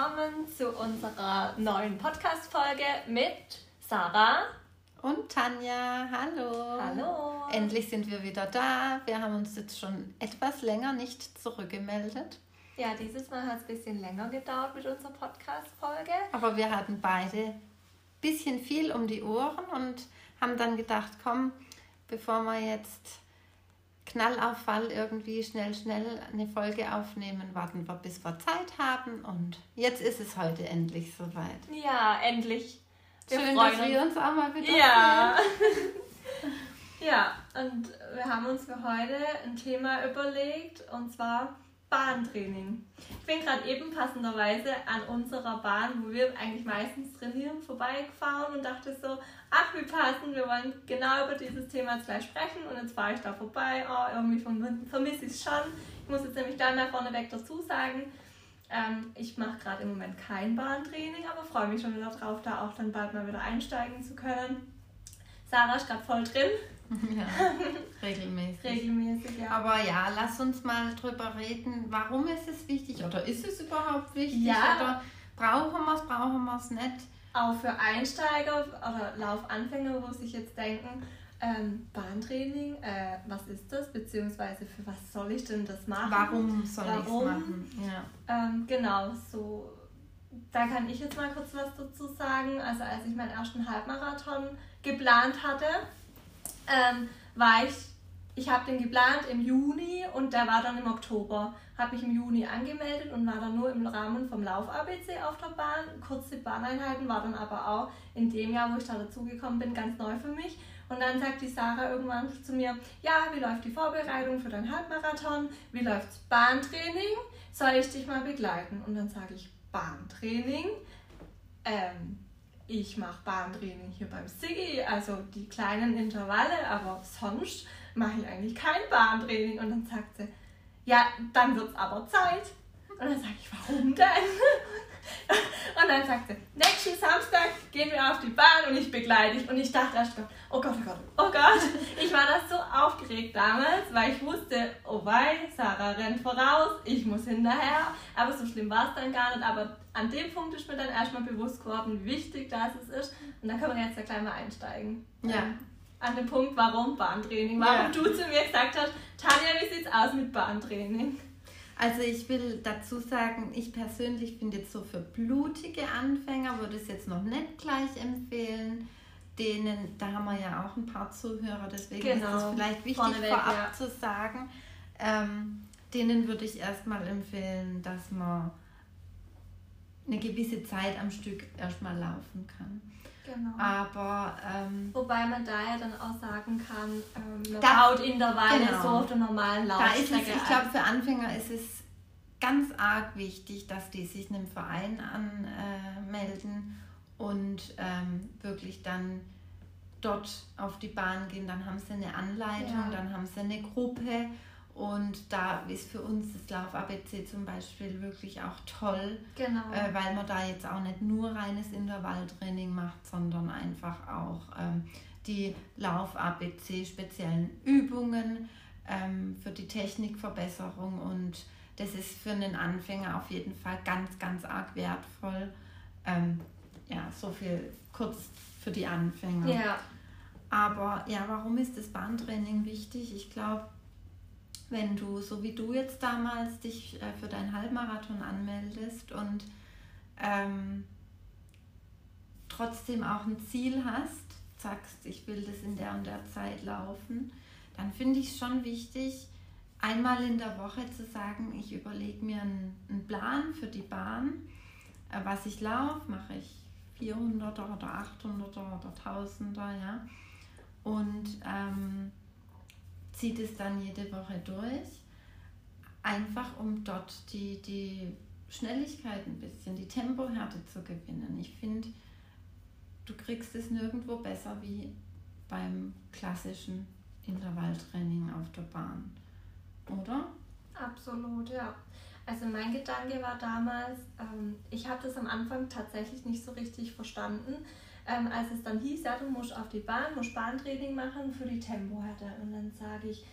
willkommen zu unserer neuen Podcast-Folge mit Sarah und Tanja. Hallo. Hallo. Endlich sind wir wieder da. Wir haben uns jetzt schon etwas länger nicht zurückgemeldet. Ja, dieses Mal hat es ein bisschen länger gedauert mit unserer Podcast-Folge. Aber wir hatten beide ein bisschen viel um die Ohren und haben dann gedacht, komm, bevor wir jetzt Knallauffall irgendwie schnell, schnell eine Folge aufnehmen, warten wir, bis wir Zeit haben. Und jetzt ist es heute endlich soweit. Ja, endlich. Wir Schön, dass uns. wir uns auch mal wieder Ja. ja, und wir haben uns für heute ein Thema überlegt, und zwar Bahntraining. Ich bin gerade eben passenderweise an unserer Bahn, wo wir eigentlich meistens trainieren, vorbeigefahren und dachte so, ach wie passend, wir wollen genau über dieses Thema jetzt gleich sprechen und jetzt fahre ich da vorbei, oh, irgendwie vermisse ich es schon. Ich muss jetzt nämlich da mal vorneweg dazu sagen, ähm, ich mache gerade im Moment kein Bahntraining, aber freue mich schon wieder drauf, da auch dann bald mal wieder einsteigen zu können. Sarah ist gerade voll drin. Ja, regelmäßig. regelmäßig, ja. Aber ja, lass uns mal drüber reden, warum ist es wichtig oder ist es überhaupt wichtig ja. oder brauchen wir es, brauchen wir es nicht? Auch für Einsteiger oder Laufanfänger, wo sich jetzt denken, ähm, Bahntraining, äh, was ist das? Beziehungsweise für was soll ich denn das machen? Warum soll ich es machen? Ja. Ähm, genau, so. Da kann ich jetzt mal kurz was dazu sagen. Also als ich meinen ersten Halbmarathon geplant hatte, ähm, war ich, ich habe den geplant im Juni und der war dann im Oktober. Habe mich im Juni angemeldet und war dann nur im Rahmen vom Lauf-ABC auf der Bahn. Kurze Bahneinheiten war dann aber auch in dem Jahr, wo ich da dazugekommen bin, ganz neu für mich. Und dann sagt die Sarah irgendwann zu mir, ja, wie läuft die Vorbereitung für dein Halbmarathon? Wie läuft's Bahntraining? Soll ich dich mal begleiten? Und dann sage ich, Bahntraining? Ähm, ich mache Bahntraining hier beim Siggi, also die kleinen Intervalle, aber sonst mache ich eigentlich kein Bahntraining. Und dann sagt sie, ja, dann wird es aber Zeit. Und dann sage ich, warum denn? Und dann sagt sie, nächsten Samstag gehen wir auf die Bahn und ich begleite dich. Und ich dachte erst, oh Gott, oh Gott, oh Gott. Ich war das so aufgeregt damals, weil ich wusste, oh wei, Sarah rennt voraus, ich muss hinterher. Aber so schlimm war es dann gar nicht. Aber an dem Punkt ist mir dann erstmal bewusst geworden, wie wichtig das ist. Und da können wir jetzt ja gleich mal einsteigen. Ja. Ähm, an dem Punkt, warum Bahntraining. Warum ja. du zu mir gesagt hast, Tanja, wie sieht's aus mit Bahntraining? Also ich will dazu sagen, ich persönlich finde jetzt so für blutige Anfänger würde ich es jetzt noch nicht gleich empfehlen. Denen, da haben wir ja auch ein paar Zuhörer, deswegen genau. ist es vielleicht wichtig Vorneweg, vorab ja. zu sagen. Ähm, denen würde ich erstmal empfehlen, dass man eine gewisse Zeit am Stück erstmal laufen kann. Genau. Aber ähm, wobei man da ja dann auch sagen kann, ähm, man da, baut Intervalle genau. so auf der normalen Laufstrecke. ich glaube, für Anfänger ist es ganz arg wichtig, dass die sich einem Verein anmelden äh, und ähm, wirklich dann dort auf die Bahn gehen. Dann haben sie eine Anleitung, ja. dann haben sie eine Gruppe und da ist für uns das Lauf-ABC zum Beispiel wirklich auch toll, genau. äh, weil man da jetzt auch nicht nur reines Intervalltraining macht, sondern einfach auch ähm, die Lauf-ABC speziellen Übungen ähm, für die Technikverbesserung und das ist für einen Anfänger auf jeden Fall ganz, ganz arg wertvoll. Ähm, ja, so viel kurz für die Anfänger. Ja. Aber ja, warum ist das Bahntraining wichtig? Ich glaube, wenn du, so wie du jetzt damals, dich äh, für deinen Halbmarathon anmeldest und ähm, trotzdem auch ein Ziel hast, sagst, ich will das in der und der Zeit laufen, dann finde ich es schon wichtig, einmal in der Woche zu sagen, ich überlege mir einen, einen, Plan für die Bahn, äh, was ich laufe, mache ich 400er oder 800er oder 1000er, ja. Und ähm, zieht es dann jede Woche durch, einfach um dort die, die Schnelligkeit ein bisschen, die Tempohärte zu gewinnen. Ich finde, du kriegst es nirgendwo besser wie beim klassischen Intervalltraining auf der Bahn, oder? Absolut, ja. Also mein Gedanke war damals, ähm, ich habe das am Anfang tatsächlich nicht so richtig verstanden, ähm, als es dann hieß, ja, du musst auf die Bahn, musst Bahntraining machen für die Tempohärte. Und dann sage ich,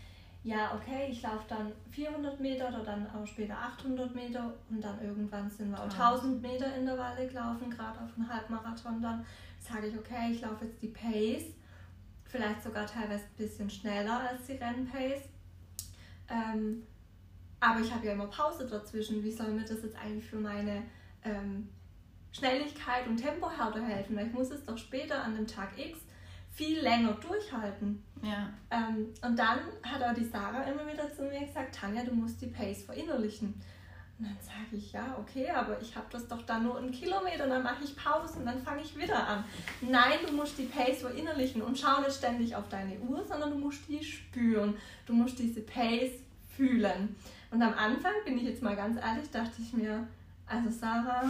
ja, okay, ich laufe dann 400 Meter oder dann auch später 800 Meter und dann irgendwann sind wir auch 1000 Meter Intervalle gelaufen, gerade auf einem Halbmarathon dann. Sage ich, okay, ich laufe jetzt die Pace, vielleicht sogar teilweise ein bisschen schneller als die Rennpace. Ähm, aber ich habe ja immer Pause dazwischen. Wie soll mir das jetzt eigentlich für meine ähm, Schnelligkeit und Tempohärte helfen? Weil ich muss es doch später an dem Tag X viel länger durchhalten. Ja. Ähm, und dann hat auch die Sarah immer wieder zu mir gesagt, Tanja, du musst die Pace verinnerlichen. Und dann sage ich, ja, okay, aber ich habe das doch dann nur einen Kilometer, dann mache ich Pause und dann fange ich wieder an. Nein, du musst die Pace verinnerlichen und schau nicht ständig auf deine Uhr, sondern du musst die spüren. Du musst diese Pace fühlen. Und am Anfang, bin ich jetzt mal ganz ehrlich, dachte ich mir, also Sarah,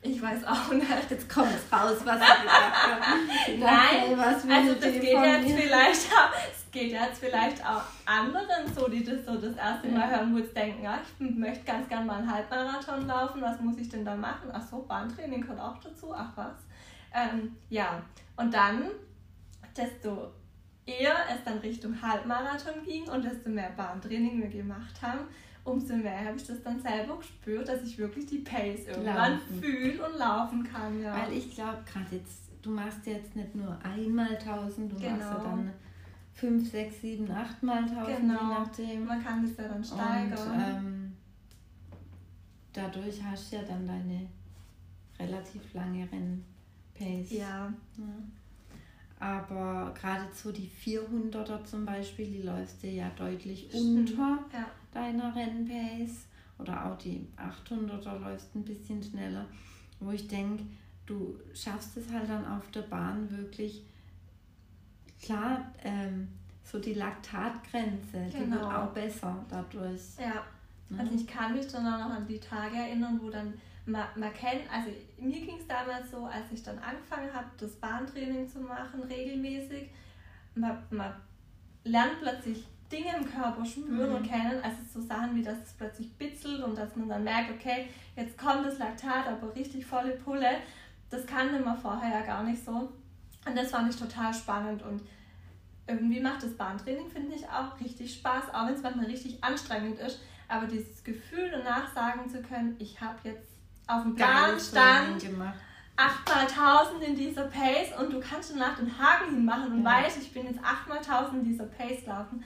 ich weiß auch nicht. Jetzt kommt es raus, was du gesagt hast. Nein, was also das geht jetzt vielleicht auch, es geht jetzt vielleicht auch anderen so, die das so das erste Mal hören, wo jetzt denken, ja, ich möchte ganz gerne mal einen Halbmarathon laufen, was muss ich denn da machen? Ach so, Bahntraining gehört auch dazu, ach was. Ähm, ja, und dann, desto eher es dann Richtung Halbmarathon ging und desto mehr Bahntraining wir gemacht haben, umso mehr habe ich das dann selber gespürt, dass ich wirklich die Pace irgendwann fühle und laufen kann. Ja. Weil ich glaube, gerade jetzt, du machst jetzt nicht nur einmal 1000, du genau. machst ja genau. dann 5, 6, 7, 8 mal 1000, genau. je nachdem. Man kann das ja dann steigern. Und, ähm, dadurch hast du ja dann deine relativ lange Rennpace. Ja. ja. Aber geradezu die 400er zum Beispiel, die läufst du ja deutlich Stimmt. unter ja. Deiner Rennpace. Oder auch die 800er läufst ein bisschen schneller. Wo ich denke, du schaffst es halt dann auf der Bahn wirklich, klar, ähm, so die Laktatgrenze, genau. die wird genau. auch besser dadurch. Ja, ne? also ich kann mich dann auch noch an die Tage erinnern, wo dann man, man kennt, also mir ging es damals so, als ich dann angefangen habe, das Bahntraining zu machen, regelmäßig, man, man lernt plötzlich Dinge im Körper spüren mhm. und kennen, also so Sachen wie, dass es plötzlich bitzelt und dass man dann merkt, okay, jetzt kommt das Laktat, aber richtig volle Pulle, das kannte man vorher ja gar nicht so. Und das fand ich total spannend und irgendwie macht das Bahntraining, finde ich, auch richtig Spaß, auch wenn es manchmal richtig anstrengend ist. Aber dieses Gefühl danach sagen zu können, ich habe jetzt auf dem Plan stand 8 mal 1000 in dieser Pace und du kannst danach den Haken hinmachen und ja. weißt, ich bin jetzt 8 mal 1000 in dieser Pace laufen.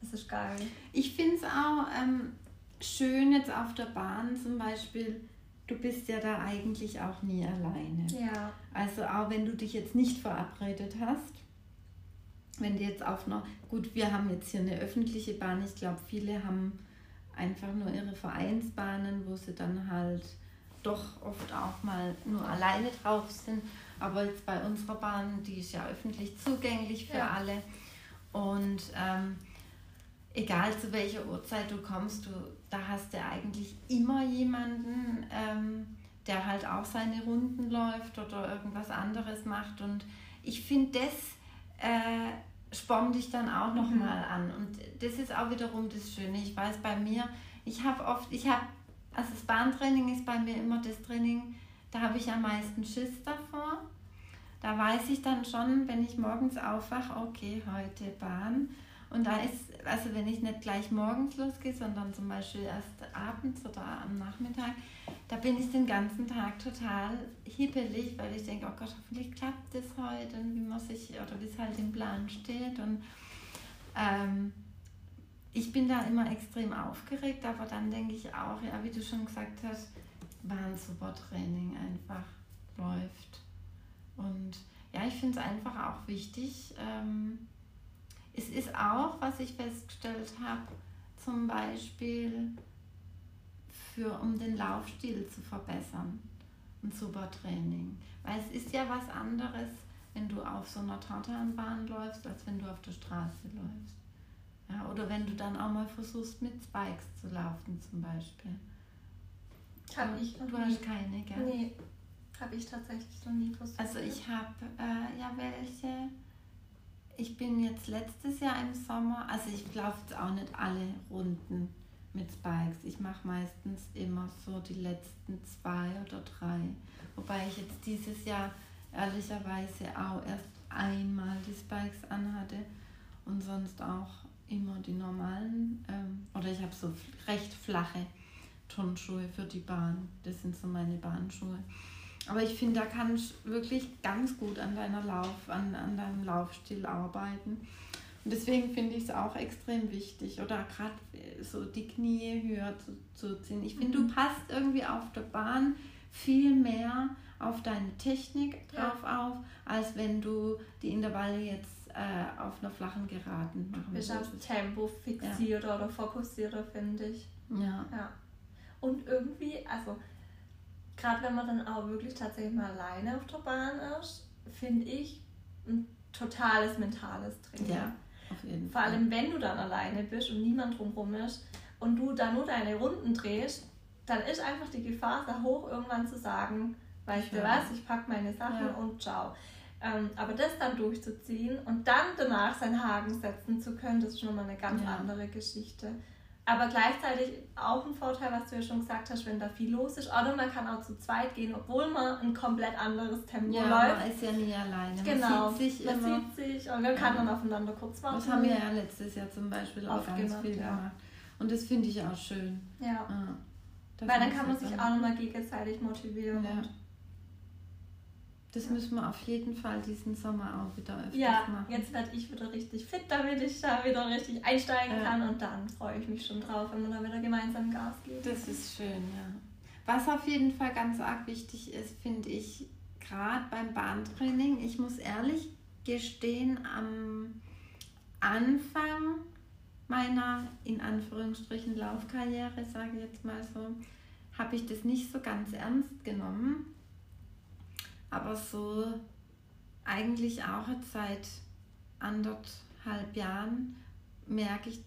Das ist geil. Ich finde es auch ähm, schön jetzt auf der Bahn zum Beispiel, du bist ja da eigentlich auch nie alleine. Ja. Also auch wenn du dich jetzt nicht verabredet hast, wenn du jetzt auf einer, gut, wir haben jetzt hier eine öffentliche Bahn, ich glaube, viele haben einfach nur ihre Vereinsbahnen, wo sie dann halt doch oft auch mal nur alleine drauf sind. Aber jetzt bei unserer Bahn, die ist ja öffentlich zugänglich für ja. alle. Und ähm, egal zu welcher Uhrzeit du kommst, du, da hast du eigentlich immer jemanden, ähm, der halt auch seine Runden läuft oder irgendwas anderes macht. Und ich finde, das äh, spornt dich dann auch nochmal mhm. an. Und das ist auch wiederum das Schöne. Ich weiß bei mir, ich habe oft, ich habe also das Bahntraining ist bei mir immer das Training, da habe ich am meisten Schiss davor. Da weiß ich dann schon, wenn ich morgens aufwache, okay, heute Bahn. Und da ist, also wenn ich nicht gleich morgens losgehe, sondern zum Beispiel erst abends oder am Nachmittag, da bin ich den ganzen Tag total hippelig, weil ich denke, oh Gott, hoffentlich klappt das heute und wie muss ich, oder wie es halt im Plan steht. Und ähm, ich bin da immer extrem aufgeregt, aber dann denke ich auch, ja, wie du schon gesagt hast, war ein super Training einfach läuft. Und ja, ich finde es einfach auch wichtig. Ähm, es ist auch, was ich festgestellt habe, zum Beispiel für, um den Laufstil zu verbessern, ein super Training. Weil es ist ja was anderes, wenn du auf so einer Tartanbahn läufst, als wenn du auf der Straße läufst. Ja, oder wenn du dann auch mal versuchst, mit Spikes zu laufen zum Beispiel. Habe ich noch Du nie. hast keine, gell? Nee, habe ich tatsächlich noch nie versucht. Also ich habe äh, ja welche. Ich bin jetzt letztes Jahr im Sommer, also ich laufe jetzt auch nicht alle Runden mit Spikes. Ich mache meistens immer so die letzten zwei oder drei. Wobei ich jetzt dieses Jahr ehrlicherweise auch erst einmal die Spikes anhatte und sonst auch immer die normalen, ähm, oder ich habe so recht flache Turnschuhe für die Bahn. Das sind so meine Bahnschuhe. Aber ich finde, da kannst du wirklich ganz gut an deiner Lauf, an, an deinem Laufstil arbeiten. Und deswegen finde ich es auch extrem wichtig. Oder gerade äh, so die Knie höher zu, zu ziehen. Ich finde, mhm. du passt irgendwie auf der Bahn viel mehr auf deine Technik drauf ja. auf, als wenn du die Intervalle jetzt äh, auf einer flachen Geraden machen Bist auf Tempo fixiert ja. oder fokussiert, finde ich. Ja. ja. Und irgendwie, also gerade wenn man dann auch wirklich tatsächlich mal alleine auf der Bahn ist, finde ich ein totales mentales Training. Ja, auf jeden Vor Fall. allem, wenn du dann alleine bist und niemand drumherum ist und du dann nur deine Runden drehst, dann ist einfach die Gefahr sehr hoch, irgendwann zu sagen, weißt ja. du was, ich packe meine Sachen ja. und ciao. Ähm, aber das dann durchzuziehen und dann danach seinen Haken setzen zu können, das ist schon mal eine ganz ja. andere Geschichte. Aber gleichzeitig auch ein Vorteil, was du ja schon gesagt hast, wenn da viel los ist. Oder man kann auch zu zweit gehen, obwohl man ein komplett anderes Tempo ja, läuft. Man ist ja nie alleine. Genau. Man sieht sich, man immer. sieht sich und man kann ja. dann aufeinander kurz warten. Das haben wir ja letztes Jahr zum Beispiel auch ganz gemacht, viel ja. gemacht. Und das finde ich auch schön. Ja. Weil dann kann man sich auch nochmal gegenseitig motivieren. Ja. Das müssen wir auf jeden Fall diesen Sommer auch wieder öfters ja, machen. Ja, jetzt werde ich wieder richtig fit, damit ich da wieder richtig einsteigen ja. kann und dann freue ich mich schon drauf, wenn wir da wieder gemeinsam Gas geben. Das ist schön, ja. Was auf jeden Fall ganz arg wichtig ist, finde ich, gerade beim Bahntraining, ich muss ehrlich gestehen, am Anfang meiner in Anführungsstrichen Laufkarriere, sage ich jetzt mal so, habe ich das nicht so ganz ernst genommen aber so eigentlich auch seit anderthalb Jahren merke ich,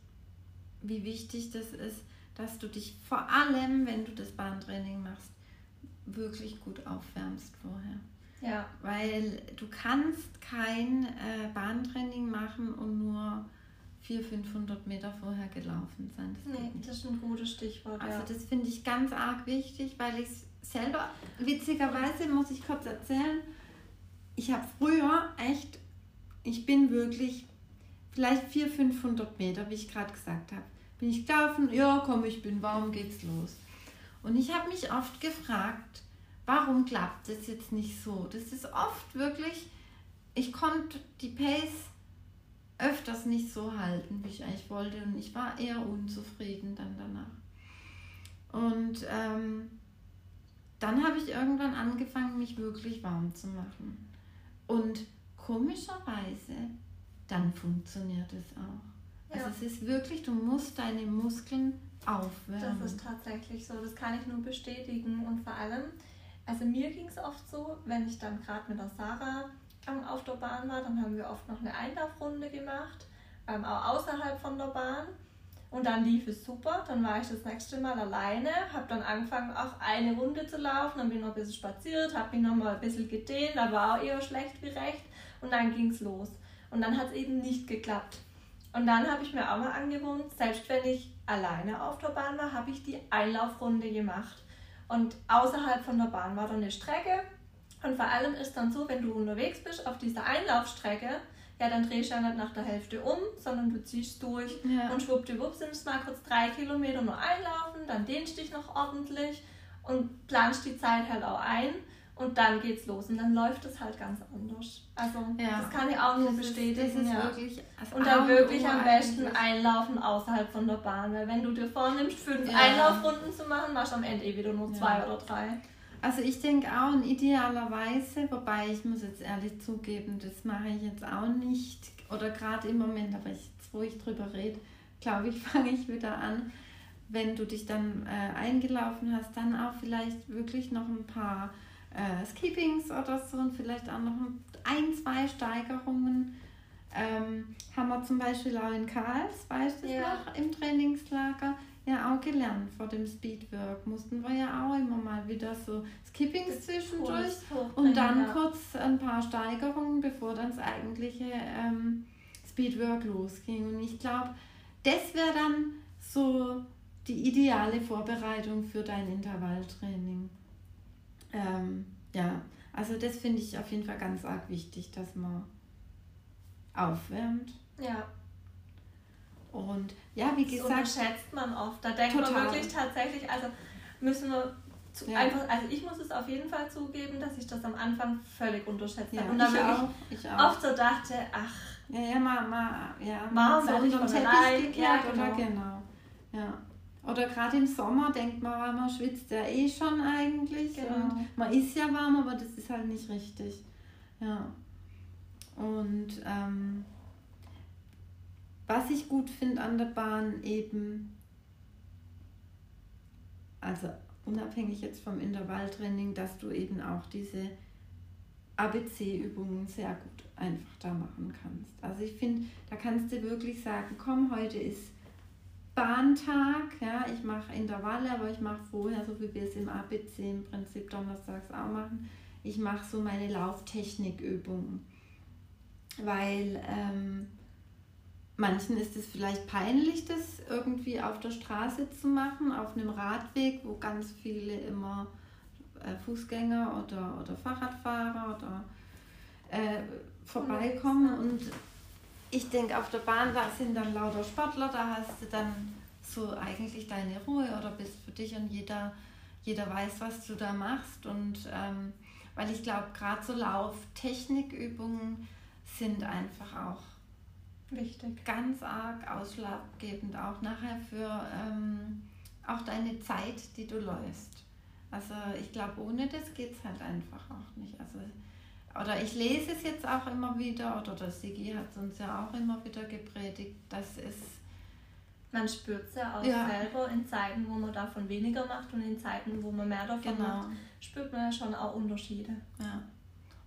wie wichtig das ist, dass du dich vor allem, wenn du das Bahntraining machst, wirklich gut aufwärmst vorher. Ja. Weil du kannst kein äh, Bahntraining machen und nur 400, 500 Meter vorher gelaufen sein. Das nee, das ist ein gutes Stichwort. Also ja. das finde ich ganz arg wichtig, weil ich es selber, witzigerweise muss ich kurz erzählen, ich habe früher echt, ich bin wirklich vielleicht 400, 500 Meter, wie ich gerade gesagt habe, bin ich gelaufen, ja komm, ich bin warm, geht's los. Und ich habe mich oft gefragt, warum klappt das jetzt nicht so? Das ist oft wirklich, ich konnte die Pace öfters nicht so halten, wie ich eigentlich wollte und ich war eher unzufrieden dann danach. Und ähm, dann habe ich irgendwann angefangen, mich wirklich warm zu machen. Und komischerweise, dann funktioniert es auch. Also ja. es ist wirklich, du musst deine Muskeln aufwärmen. Das ist tatsächlich so, das kann ich nur bestätigen. Und vor allem, also mir ging es oft so, wenn ich dann gerade mit der Sarah auf der Bahn war, dann haben wir oft noch eine Einlaufrunde gemacht, ähm, auch außerhalb von der Bahn. Und dann lief es super. Dann war ich das nächste Mal alleine, habe dann angefangen, auch eine Runde zu laufen. Dann bin ich noch ein bisschen spaziert, habe mich noch mal ein bisschen gedehnt, da war auch eher schlecht wie recht. Und dann ging es los. Und dann hat es eben nicht geklappt. Und dann habe ich mir auch mal angewohnt, selbst wenn ich alleine auf der Bahn war, habe ich die Einlaufrunde gemacht. Und außerhalb von der Bahn war dann eine Strecke. Und vor allem ist dann so, wenn du unterwegs bist auf dieser Einlaufstrecke, ja, dann drehst du ja nicht nach der Hälfte um, sondern du ziehst durch ja. und schwuppdiwupp sind es mal kurz drei Kilometer nur einlaufen, dann dehnst dich noch ordentlich und planst die Zeit halt auch ein und dann geht's los und dann läuft es halt ganz anders. Also ja. das kann ich auch nur das bestätigen. Ist, das ist ja. wirklich, und dann wirklich am besten einlaufen außerhalb von der Bahn, weil wenn du dir vornimmst, fünf ja. Einlaufrunden zu machen, machst du am Ende eh wieder nur zwei oder drei. Also ich denke auch in idealer Weise, wobei ich muss jetzt ehrlich zugeben, das mache ich jetzt auch nicht oder gerade im Moment, aber jetzt, wo ich drüber rede, glaube ich, fange ich wieder an. Wenn du dich dann äh, eingelaufen hast, dann auch vielleicht wirklich noch ein paar äh, Skippings oder so und vielleicht auch noch ein, zwei Steigerungen. Ähm, haben wir zum Beispiel auch in Karls, weißt du ja. noch, im Trainingslager ja auch gelernt vor dem Speedwork. Mussten wir ja auch immer mal wieder so Skippings zwischendurch und dann ja. kurz ein paar Steigerungen, bevor dann das eigentliche ähm, Speedwork losging. Und ich glaube, das wäre dann so die ideale Vorbereitung für dein Intervalltraining. Ähm, ja, also das finde ich auf jeden Fall ganz arg wichtig, dass man aufwärmt. Ja. Und ja, wie gesagt. Das unterschätzt man oft. Da denkt total. man wirklich tatsächlich, also müssen wir zu, ja. einfach, also ich muss es auf jeden Fall zugeben, dass ich das am Anfang völlig unterschätzt ja, habe. Und dann ich, ich oft so dachte, ach. Ja, ja, mal, mal, ja. Soll ich von Teppich ja, genau. Oder genau. Ja. Oder gerade im Sommer denkt man, man schwitzt ja eh schon eigentlich. Genau. Und man ist ja warm, aber das ist halt nicht richtig. Ja. Und ähm, was ich gut finde an der Bahn eben, also unabhängig jetzt vom Intervalltraining, dass du eben auch diese ABC-Übungen sehr gut einfach da machen kannst. Also ich finde, da kannst du wirklich sagen, komm, heute ist Bahntag, ja, ich mache Intervalle, aber ich mache vorher, so wie wir es im ABC im Prinzip donnerstags auch machen, ich mache so meine Lauftechnikübungen, weil ähm, Manchen ist es vielleicht peinlich, das irgendwie auf der Straße zu machen, auf einem Radweg, wo ganz viele immer äh, Fußgänger oder, oder Fahrradfahrer oder äh, vorbeikommen. Und ich denke, auf der Bahn, da sind dann lauter Sportler, da hast du dann so eigentlich deine Ruhe oder bist für dich und jeder, jeder weiß, was du da machst. Und ähm, weil ich glaube, gerade so Lauftechnikübungen sind einfach auch Wichtig. Ganz arg ausschlaggebend auch nachher für ähm, auch deine Zeit, die du läufst. Also ich glaube, ohne das geht es halt einfach auch nicht. Also, oder ich lese es jetzt auch immer wieder, oder der Sigi hat es uns ja auch immer wieder gepredigt, dass es man spürt es ja auch ja. selber in Zeiten, wo man davon weniger macht und in Zeiten, wo man mehr davon genau. macht, spürt man ja schon auch Unterschiede. Ja.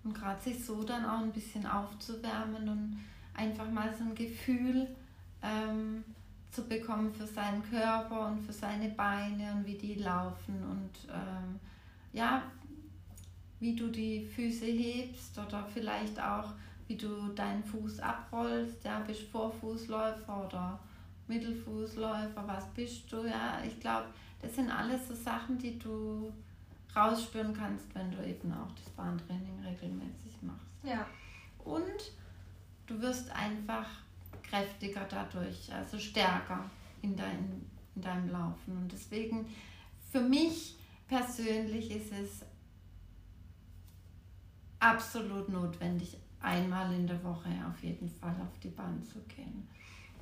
Und gerade sich so dann auch ein bisschen aufzuwärmen und einfach mal so ein Gefühl ähm, zu bekommen für seinen Körper und für seine Beine und wie die laufen und ähm, ja, wie du die Füße hebst oder vielleicht auch, wie du deinen Fuß abrollst, ja, bist Vorfußläufer oder Mittelfußläufer, was bist du, ja, ich glaube, das sind alles so Sachen, die du rausspüren kannst, wenn du eben auch das Bahntraining regelmäßig machst. Ja. Und du wirst einfach kräftiger dadurch, also stärker in, dein, in deinem Laufen. Und deswegen, für mich persönlich ist es absolut notwendig, einmal in der Woche auf jeden Fall auf die Bahn zu gehen.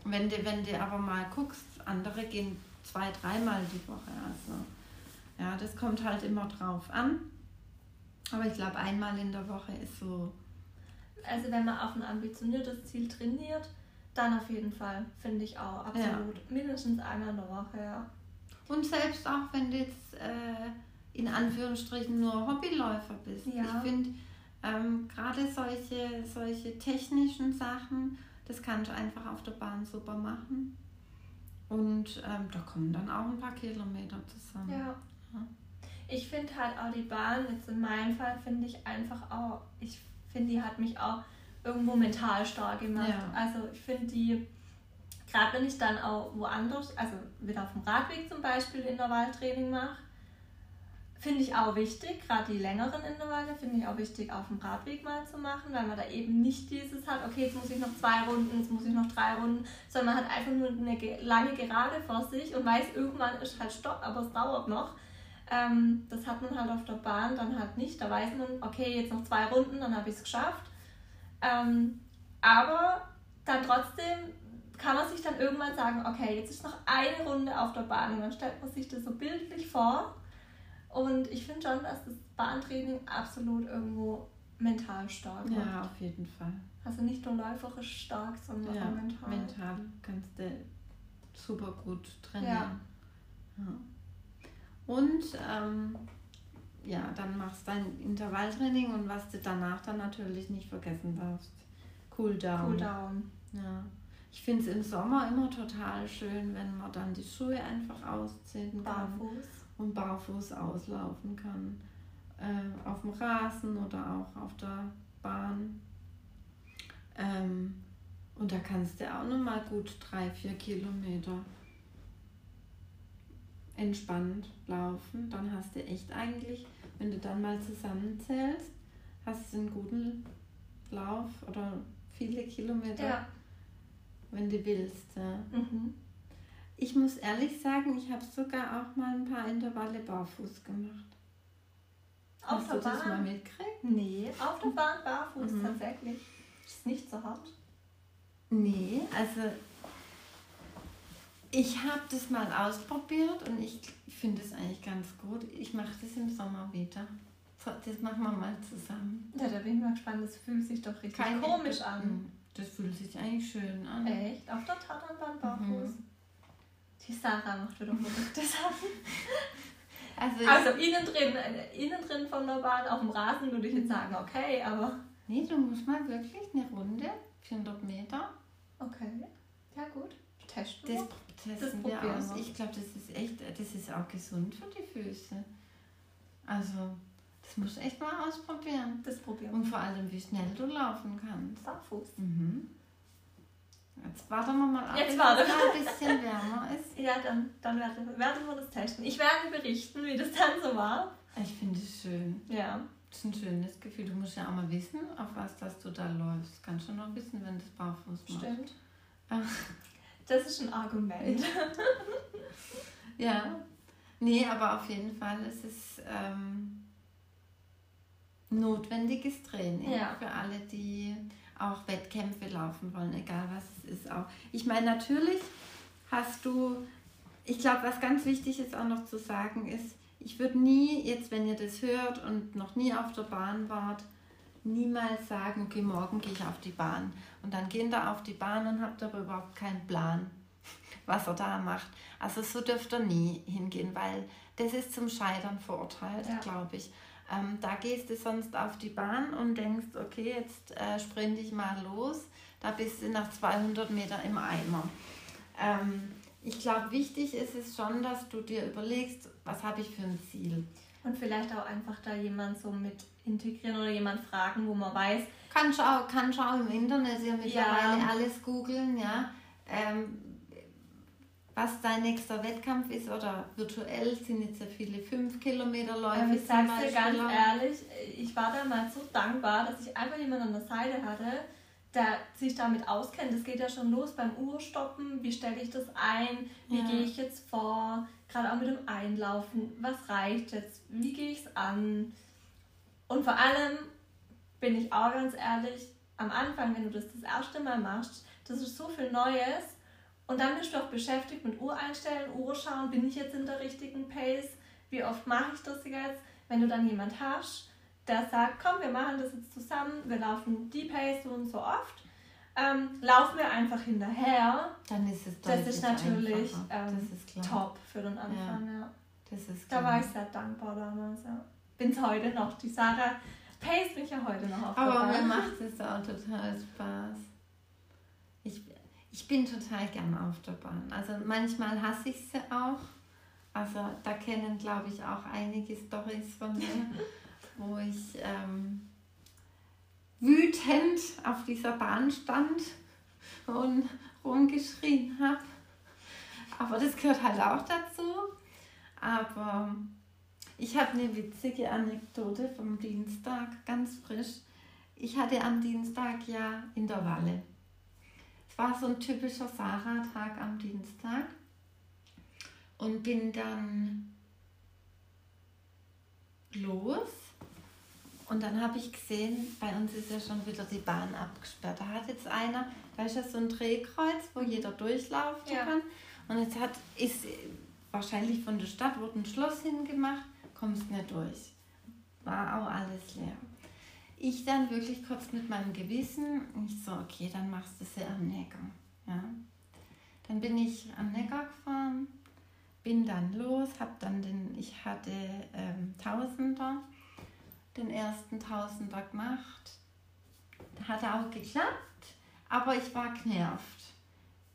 Wenn du, wenn du aber mal guckst, andere gehen zwei, dreimal die Woche. Also ja, das kommt halt immer drauf an. Aber ich glaube, einmal in der Woche ist so also wenn man auf ein ambitioniertes Ziel trainiert, dann auf jeden Fall, finde ich auch, absolut. Ja. Mindestens einmal in der Woche, ja. Und selbst auch wenn du jetzt äh, in Anführungsstrichen nur Hobbyläufer bist. Ja. Ich finde, ähm, gerade solche, solche technischen Sachen, das kannst du einfach auf der Bahn super machen. Und ähm, da kommen dann auch ein paar Kilometer zusammen. Ja. ja. Ich finde halt auch die Bahn, jetzt in meinem Fall, finde ich einfach auch, ich finde, die hat mich auch irgendwo mental stark gemacht. Ja. Also ich finde die, gerade wenn ich dann auch woanders, also wieder auf dem Radweg zum Beispiel Intervalltraining mache, finde ich auch wichtig, gerade die längeren Intervalle finde ich auch wichtig auf dem Radweg mal zu machen, weil man da eben nicht dieses hat, okay, jetzt muss ich noch zwei Runden, jetzt muss ich noch drei Runden, sondern man hat einfach nur eine lange Gerade vor sich und weiß, irgendwann ist halt Stopp, aber es dauert noch. Ähm, das hat man halt auf der Bahn dann halt nicht. Da weiß man, okay, jetzt noch zwei Runden, dann habe ich es geschafft. Ähm, aber dann trotzdem kann man sich dann irgendwann sagen, okay, jetzt ist noch eine Runde auf der Bahn und dann stellt man sich das so bildlich vor. Und ich finde schon, dass das Bahntraining absolut irgendwo mental stark macht. Ja, auf jeden Fall. Also nicht nur läuferisch stark, sondern ja, auch mental. Mental kannst du super gut trainieren. Ja. ja. Und ähm, ja, dann machst du dein Intervalltraining und was du danach dann natürlich nicht vergessen darfst. Cooldown. Cooldown. Ja. Ich finde es im Sommer immer total schön, wenn man dann die Schuhe einfach ausziehen kann. Barfuß. Und barfuß auslaufen kann. Äh, auf dem Rasen oder auch auf der Bahn. Ähm, und da kannst du auch nochmal gut drei, vier Kilometer entspannt laufen, dann hast du echt eigentlich, wenn du dann mal zusammenzählst, hast du einen guten Lauf oder viele Kilometer. Ja. wenn du willst. Ja. Mhm. Ich muss ehrlich sagen, ich habe sogar auch mal ein paar Intervalle barfuß gemacht. Auf Hast der du das mal Bahn? mitgekriegt? Nee, auf der Bahn barfuß Mhm. tatsächlich. Ist nicht so hart. Nee, also ich habe das mal ausprobiert und ich finde es eigentlich ganz gut. Ich mache das im Sommer wieder. Das machen wir mal zusammen. Ja, da bin ich mal gespannt. Das fühlt sich doch richtig Kein- komisch an. Mm, Das fühlt sich eigentlich schön an. Echt? Auf der Tatanbahn barfuß? Mhm. Die Sarah macht wieder verrückte Sachen. Also, Also innen drin, innen drin von der Bahn auf dem Rasen würde ich jetzt sagen, okay, aber nee, du musst mal wirklich eine Runde, 400 Meter, okay. Ja gut, testen das wir. Testen Das wir aus. Ich glaube, das ist echt, das ist auch gesund für die Füße. Also, das musst du echt mal ausprobieren. Das probieren Und vor allem, wie schnell du laufen kannst. Barfuß. Mhm. Jetzt warten wir mal ab, Jetzt bis warten es ein bisschen wärmer ist. Ja, dann, dann werden, werden wir das testen. Ich werde berichten, wie das dann so war. Ich finde es schön. Ja. Das ist ein schönes Gefühl. Du musst ja auch mal wissen, auf was dass du da läufst. Kannst du noch wissen, wenn das barfuß machst. Stimmt. Ach. Das ist ein Argument. Ja. Nee, aber auf jeden Fall ist es ähm, notwendiges Training Ja. für alle, die auch Wettkämpfe laufen wollen, egal was es ist. Auch. Ich meine, natürlich hast du, ich glaube, was ganz wichtig ist auch noch zu sagen ist, ich würde nie, jetzt wenn ihr das hört und noch nie auf der Bahn wart, niemals sagen, okay, morgen gehe ich auf die Bahn. Und dann gehen da auf die Bahn und habt aber überhaupt keinen Plan, was er da macht. Also so dürft ihr nie hingehen, weil das ist zum Scheitern verurteilt, Ja. glaube ich. Ähm, da gehst du sonst auf die Bahn und denkst, okay, jetzt äh, sprinte ich mal los. Da bist du nach 200 Meter im Eimer. Ähm, ich glaube, wichtig ist es schon, dass du dir überlegst, was habe ich für ein Ziel. Und vielleicht auch einfach da jemand so mit integrieren oder jemand fragen, wo man weiß, Kannst du auch, kannst auch im Internet ja mittlerweile Ja. alles googeln, ja. Ähm, was dein nächster Wettkampf ist oder virtuell sind jetzt ja viele 5 Kilometer Läufe. Aber ich sag's dir ganz ehrlich, ich war damals so dankbar, dass ich einfach jemanden an der Seite hatte, der sich damit auskennt. Das geht ja schon los beim Urstoppen. Wie stelle ich das ein? Wie Ja. gehe ich jetzt vor? Gerade auch mit dem Einlaufen. Was reicht jetzt? Wie gehe ich es an? Und vor allem bin ich auch ganz ehrlich, am Anfang, wenn du das das erste Mal machst, das ist so viel Neues. Und dann bist du auch beschäftigt mit Uhr einstellen, Uhr schauen, bin ich jetzt in der richtigen Pace? Wie oft mache ich das jetzt? Wenn du dann jemand hast, der sagt, komm, wir machen das jetzt zusammen, wir laufen die Pace so und so oft, ähm, laufen wir einfach hinterher. Dann ist es Das ist natürlich ähm, das ist top für den Anfang. Ja. Das ist Da klar. war ich sehr dankbar damals. Ja. Bin es heute noch. Die Sarah pace mich ja heute noch auf der Aber mir macht es auch total Spaß. Ich, ich bin total gern auf der Bahn. Also manchmal hasse ich sie auch. Also da kennen, glaube ich, auch einige Stories von mir, wo ich ähm, wütend auf dieser Bahn stand und rumgeschrien habe. Aber das gehört halt auch dazu. Aber ich habe eine witzige Anekdote vom Dienstag, ganz frisch. Ich hatte am Dienstag ja Intervalle. Es war so ein typischer Sarah-Tag am Dienstag und bin dann los. Und dann habe ich gesehen, bei uns ist ja schon wieder die Bahn abgesperrt. Da hat jetzt einer, da ist ja so ein Drehkreuz, wo jeder durchlaufen Ja. kann. Und jetzt hat, ist wahrscheinlich von der Stadt wurde ein Schloss hingemacht, kommst nicht durch. War auch alles leer. Ich dann wirklich kurz mit meinem Gewissen, ich so, okay, dann machst du sie am Neckar. Ja. Dann bin ich am Neckar gefahren, bin dann los, hab dann den, ich hatte ähm, Tausender, den ersten Tausender gemacht. Hat auch geklappt, aber ich war genervt,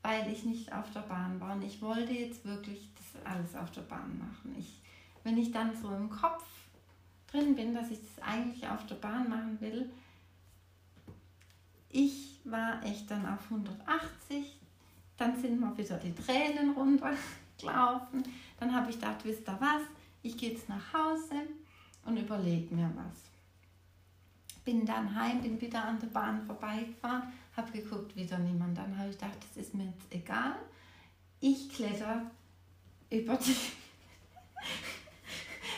weil ich nicht auf der Bahn war und ich wollte jetzt wirklich das alles auf der Bahn machen. Ich, wenn ich dann so im Kopf drin bin, dass ich das eigentlich auf der Bahn machen will, ich war echt dann auf 180, dann sind mir wieder die Tränen runtergelaufen, dann habe ich gedacht, wisst ihr was, ich gehe jetzt nach Hause und überlege mir was. bin dann heim, bin wieder an der Bahn vorbeigefahren, habe geguckt, wieder niemand. Dann habe ich gedacht, das ist mir jetzt egal. Ich kletter über die,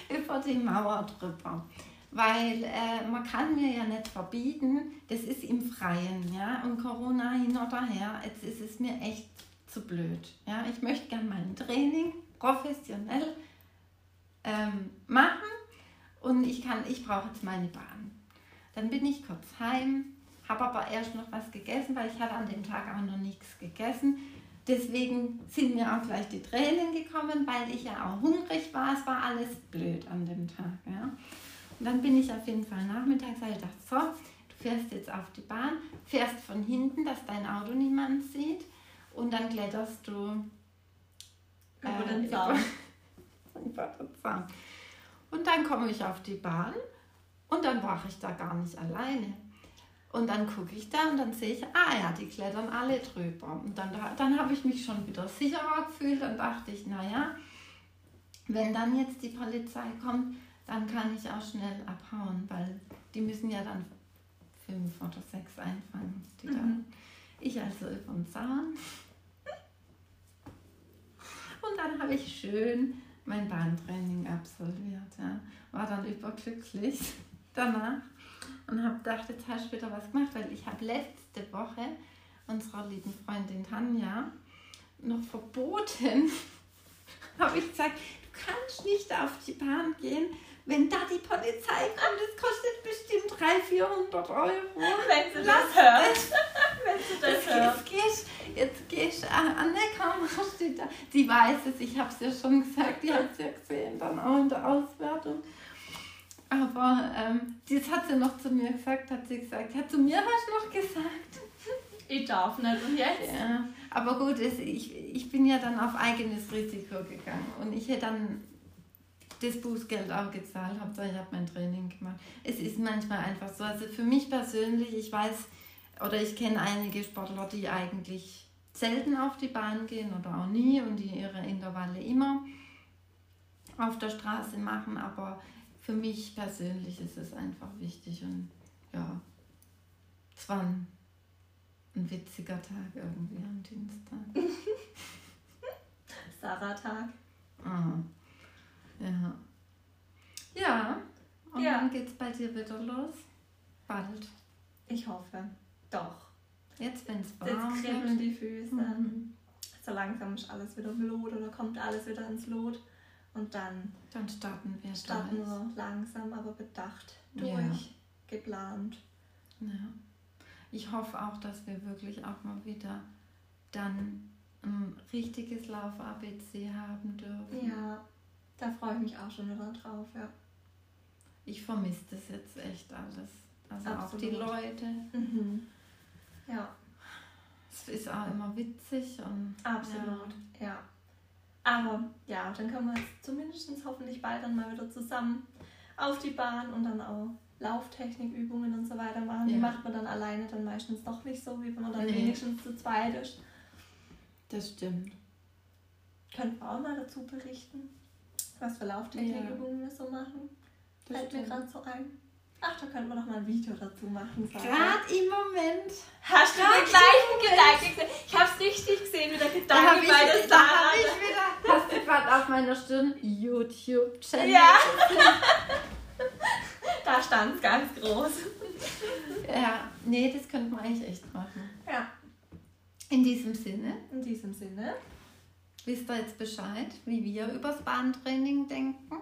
über die Mauer drüber. Weil äh, man kann mir ja nicht verbieten, das ist im Freien, ja. Und Corona hin oder her, jetzt ist es mir echt zu blöd. Ja. Ich möchte gerne mein Training professionell ähm, machen und ich kann, ich brauche jetzt meine Bahn. Dann bin ich kurz heim, habe aber erst noch was gegessen, weil ich hatte an dem Tag auch noch nichts gegessen. Deswegen sind mir auch gleich die Tränen gekommen, weil ich ja auch hungrig war. Es war alles blöd an dem Tag. Ja. Und dann bin ich auf jeden Fall nachmittags, habe ich gedacht, so, du fährst jetzt auf die Bahn, fährst von hinten, dass dein Auto niemand sieht und dann kletterst du über den Zaun. Über den Zaun. Und dann komme ich auf die Bahn und dann war ich da gar nicht alleine. Und dann gucke ich da und dann sehe ich, ah ja, die klettern alle drüber. Und dann, dann habe ich mich schon wieder sicherer gefühlt und dachte ich, naja, wenn dann jetzt die Polizei kommt, dann kann ich auch schnell abhauen, weil die müssen ja dann fünf oder sechs einfangen. Die mhm. dann. Ich also über den Zaun. Und dann habe ich schön mein Bahntraining absolviert. Ja. War dann überglücklich danach und habe gedacht, jetzt hast du wieder was gemacht, weil ich habe letzte Woche unserer lieben Freundin Tanja noch verboten, habe ich gesagt, du kannst nicht auf die Bahn gehen, wenn da die Polizei kommt, das kostet bestimmt 300, 400 Euro. Wenn du das hörst. Wenn du das, das hörst. Jetzt gehst, jetzt gehst Anne, komm, steht da. Sie weiß es, ich habe es ja schon gesagt, die hat es ja gesehen, dann auch in der Auswertung. Aber ähm, das hat sie noch zu mir gesagt, hat sie gesagt. Ja, zu mir du noch gesagt. Ich darf nicht und jetzt? Ja, aber gut, es, ich, ich bin ja dann auf eigenes Risiko gegangen und ich hätte dann das Bußgeld auch gezahlt, Hauptsache ich habe mein Training gemacht. Es ist manchmal einfach so. Also für mich persönlich, ich weiß oder ich kenne einige Sportler, die eigentlich selten auf die Bahn gehen oder auch nie und die ihre Intervalle immer auf der Straße machen, aber für mich persönlich ist es einfach wichtig und ja, es war ein, ein witziger Tag irgendwie am Dienstag. Sarah-Tag. Ah. Ja. Ja. Und ja. dann geht's bei dir wieder los. Bald. Ich hoffe. Doch. Jetzt, wenn es warm Jetzt kribbeln die Füße. Mhm. So langsam ist alles wieder Lot oder kommt alles wieder ins Lot. Und dann, dann starten wir starten wir langsam, aber bedacht durch, ja. geplant. Ja. Ich hoffe auch, dass wir wirklich auch mal wieder dann ein richtiges Lauf-ABC haben dürfen. Ja, da freue ich mich auch schon wieder drauf, ja. Ich vermisse das jetzt echt alles. Also Absolut. auch die Leute. Mhm. Ja. Es ist auch immer witzig und. Absolut, ja. ja. Aber ja, dann können wir jetzt zumindest hoffentlich bald dann mal wieder zusammen auf die Bahn und dann auch Lauftechnikübungen und so weiter machen. Ja. Die macht man dann alleine dann meistens doch nicht so, wie wenn man dann nee. wenigstens zu zweit ist. Das stimmt. Könnten wir auch mal dazu berichten was für Lauftechnikübungen ja. wir so machen. Das Fällt mir gerade so ein. Ach, da könnten wir noch mal ein Video dazu machen. Gerade im Moment. Hast du den gleichen Gedanken gesehen? Ich habe es richtig gesehen, wie der Gedanke bei der Sarah. Da ich wieder, hast du gerade auf meiner Stirn YouTube-Channel. Ja. da stand es ganz groß. Ja, nee, das könnten wir eigentlich echt machen. Ja. In diesem Sinne. In diesem Sinne. Wisst ihr jetzt Bescheid, wie wir übers Bahntraining denken?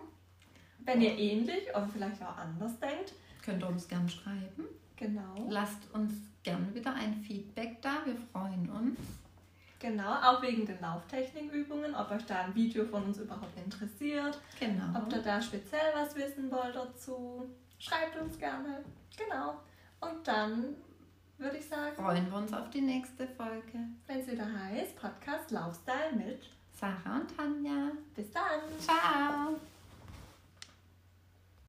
Wenn ihr ähnlich oder vielleicht auch anders denkt, könnt ihr uns gerne schreiben. Genau. Lasst uns gerne wieder ein Feedback da, wir freuen uns. Genau, auch wegen den Lauftechnikübungen, ob euch da ein Video von uns überhaupt interessiert. Genau. Ob ihr da speziell was wissen wollt dazu. Schreibt uns gerne. Genau. Und dann würde ich sagen. Freuen wir uns auf die nächste Folge. Wenn es wieder heißt Podcast Laufstyle mit Sarah und Tanja. Bis dann. Ciao.